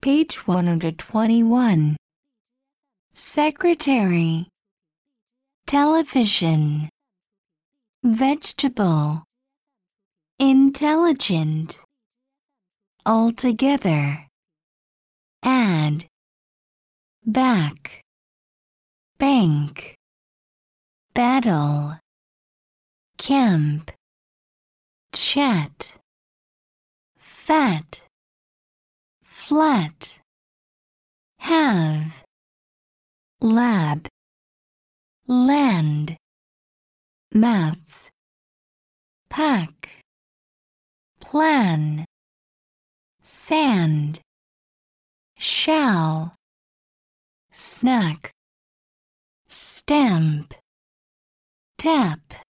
Page 121. Secretary. Television. Vegetable. Intelligent. Altogether. Add. Back. Bank. Battle. Camp. Chat. Fat flat. Have. Lab. Land. Maths pack. Plan. Sand. Shall snack. Stamp. Tap